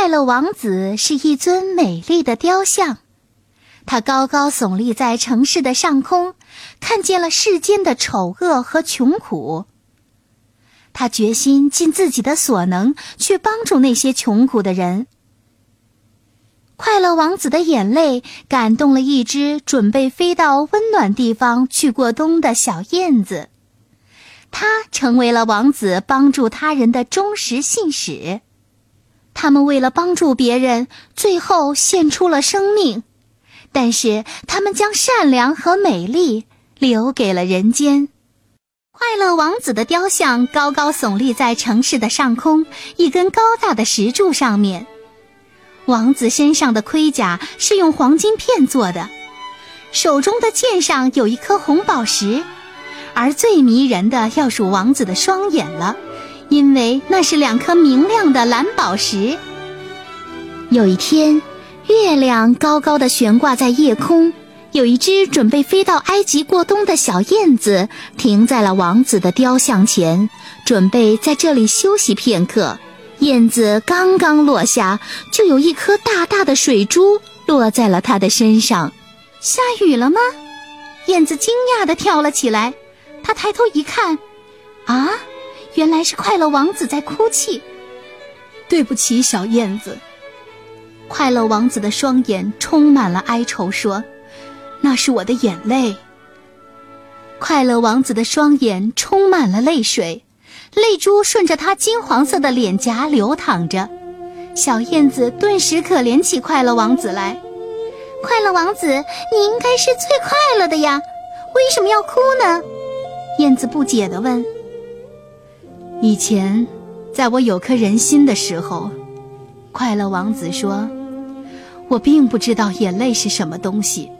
快乐王子是一尊美丽的雕像，他高高耸立在城市的上空，看见了世间的丑恶和穷苦。他决心尽自己的所能去帮助那些穷苦的人。快乐王子的眼泪感动了一只准备飞到温暖地方去过冬的小燕子，它成为了王子帮助他人的忠实信使。他们为了帮助别人，最后献出了生命，但是他们将善良和美丽留给了人间。快乐王子的雕像高高耸立在城市的上空，一根高大的石柱上面。王子身上的盔甲是用黄金片做的，手中的剑上有一颗红宝石，而最迷人的要数王子的双眼了。因为那是两颗明亮的蓝宝石。有一天，月亮高高的悬挂在夜空，有一只准备飞到埃及过冬的小燕子停在了王子的雕像前，准备在这里休息片刻。燕子刚刚落下，就有一颗大大的水珠落在了它的身上。下雨了吗？燕子惊讶地跳了起来。它抬头一看，啊！原来是快乐王子在哭泣。对不起，小燕子。快乐王子的双眼充满了哀愁，说：“那是我的眼泪。”快乐王子的双眼充满了泪水，泪珠顺着他金黄色的脸颊流淌着。小燕子顿时可怜起快乐王子来。快乐王子，你应该是最快乐的呀，为什么要哭呢？燕子不解地问。以前，在我有颗人心的时候，快乐王子说：“我并不知道眼泪是什么东西，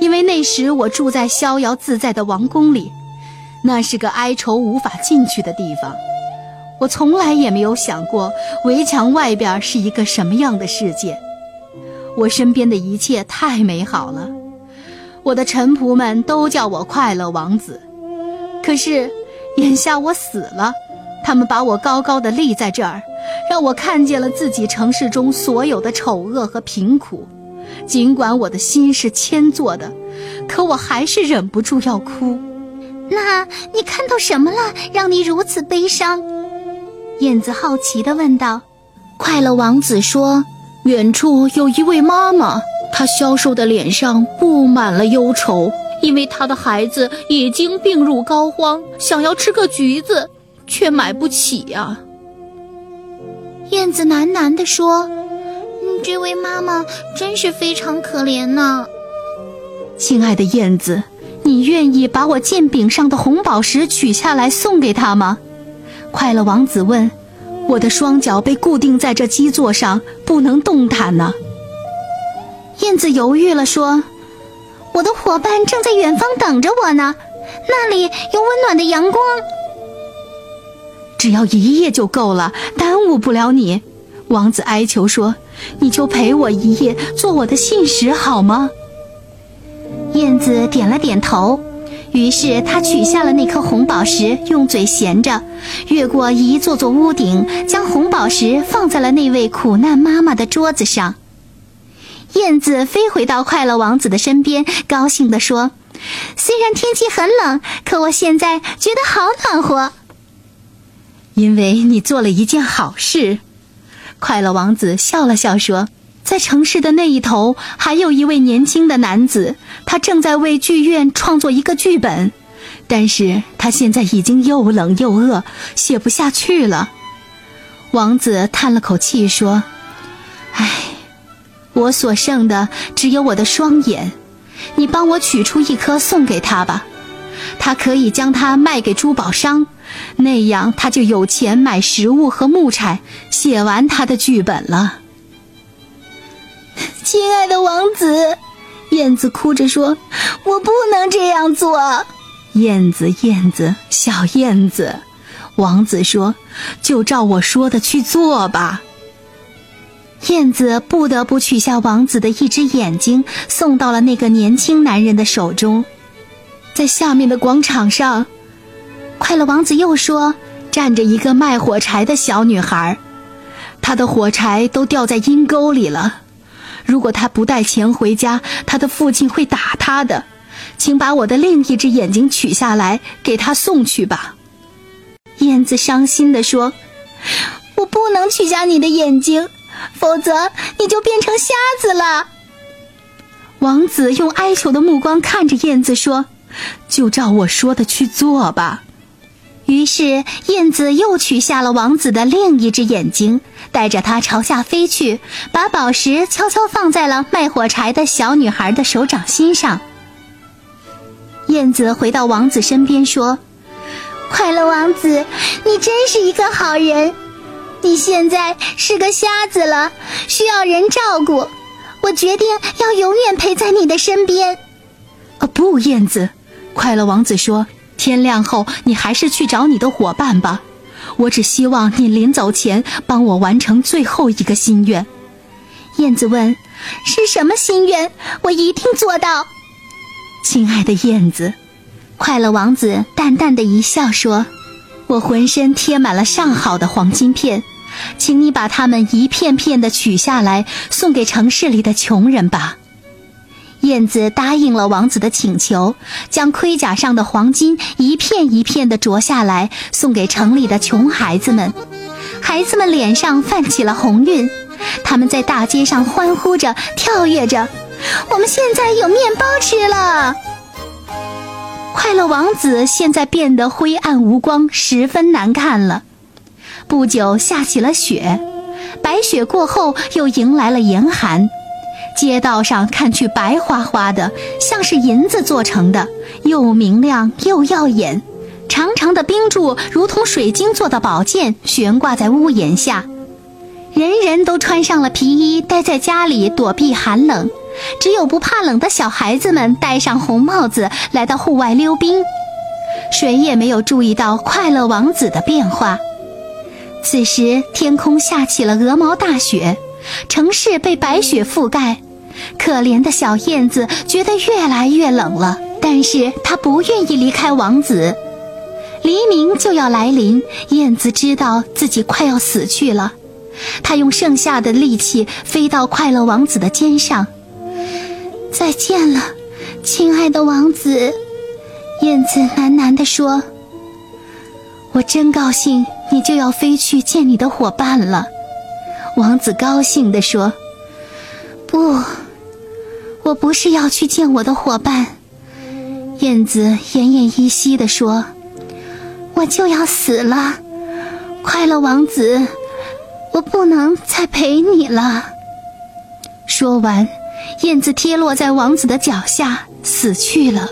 因为那时我住在逍遥自在的王宫里，那是个哀愁无法进去的地方。我从来也没有想过围墙外边是一个什么样的世界。我身边的一切太美好了，我的臣仆们都叫我快乐王子。可是，眼下我死了。”他们把我高高的立在这儿，让我看见了自己城市中所有的丑恶和贫苦。尽管我的心是铅做的，可我还是忍不住要哭。那你看到什么了，让你如此悲伤？燕子好奇地问道。快乐王子说：“远处有一位妈妈，她消瘦的脸上布满了忧愁，因为她的孩子已经病入膏肓，想要吃个橘子。”却买不起呀。燕子喃喃地说：“这位妈妈真是非常可怜呢。”亲爱的燕子，你愿意把我剑柄上的红宝石取下来送给她吗？快乐王子问。我的双脚被固定在这基座上，不能动弹呢。燕子犹豫了，说：“我的伙伴正在远方等着我呢，那里有温暖的阳光。”只要一夜就够了，耽误不了你。王子哀求说：“你就陪我一夜，做我的信使好吗？”燕子点了点头。于是他取下了那颗红宝石，用嘴衔着，越过一座座屋顶，将红宝石放在了那位苦难妈妈的桌子上。燕子飞回到快乐王子的身边，高兴地说：“虽然天气很冷，可我现在觉得好暖和。”因为你做了一件好事，快乐王子笑了笑说：“在城市的那一头，还有一位年轻的男子，他正在为剧院创作一个剧本，但是他现在已经又冷又饿，写不下去了。”王子叹了口气说：“唉，我所剩的只有我的双眼，你帮我取出一颗送给他吧，他可以将它卖给珠宝商，那样他就有钱买食物和木柴，写完他的剧本了。”亲爱的王子，燕子哭着说：“我不能这样做。”燕子，燕子，小燕子，王子说：“就照我说的去做吧。”燕子不得不取下王子的一只眼睛，送到了那个年轻男人的手中。在下面的广场上，快乐王子又说：“站着一个卖火柴的小女孩，她的火柴都掉在阴沟里了。如果她不带钱回家，她的父亲会打她的。请把我的另一只眼睛取下来，给她送去吧。”燕子伤心地说：“我不能取下你的眼睛。”否则你就变成瞎子了。王子用哀求的目光看着燕子说：“就照我说的去做吧。”于是燕子又取下了王子的另一只眼睛，带着它朝下飞去，把宝石悄悄放在了卖火柴的小女孩的手掌心上。燕子回到王子身边说：“快乐王子，你真是一个好人。”你现在是个瞎子了，需要人照顾。我决定要永远陪在你的身边。啊，不，燕子！快乐王子说：“天亮后，你还是去找你的伙伴吧。我只希望你临走前帮我完成最后一个心愿。”燕子问：“是什么心愿？我一定做到。”亲爱的燕子，快乐王子淡淡的一笑说。我浑身贴满了上好的黄金片，请你把它们一片片的取下来，送给城市里的穷人吧。燕子答应了王子的请求，将盔甲上的黄金一片一片的啄下来，送给城里的穷孩子们。孩子们脸上泛起了红晕，他们在大街上欢呼着，跳跃着。我们现在有面包吃了。快乐王子现在变得灰暗无光，十分难看了。不久下起了雪，白雪过后又迎来了严寒。街道上看去白花花的，像是银子做成的，又明亮又耀眼。长长的冰柱如同水晶做的宝剑，悬挂在屋檐下。人人都穿上了皮衣，待在家里躲避寒冷。只有不怕冷的小孩子们戴上红帽子，来到户外溜冰。谁也没有注意到快乐王子的变化。此时，天空下起了鹅毛大雪，城市被白雪覆盖。可怜的小燕子觉得越来越冷了，但是它不愿意离开王子。黎明就要来临，燕子知道自己快要死去了。它用剩下的力气飞到快乐王子的肩上。再见了，亲爱的王子，燕子喃喃地说：“我真高兴，你就要飞去见你的伙伴了。”王子高兴地说：“不，我不是要去见我的伙伴。”燕子奄奄一息地说：“我就要死了，快乐王子，我不能再陪你了。”说完。燕子跌落在王子的脚下，死去了。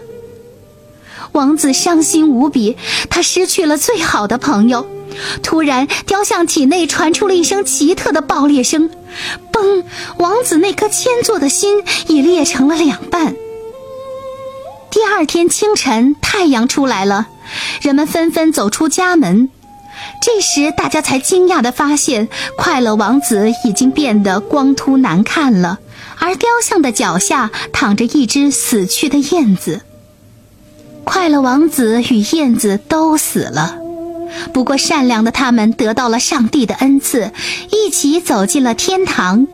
王子伤心无比，他失去了最好的朋友。突然，雕像体内传出了一声奇特的爆裂声，嘣！王子那颗铅做的心已裂成了两半。第二天清晨，太阳出来了，人们纷纷走出家门。这时，大家才惊讶地发现，快乐王子已经变得光秃难看了。而雕像的脚下躺着一只死去的燕子。快乐王子与燕子都死了，不过善良的他们得到了上帝的恩赐，一起走进了天堂。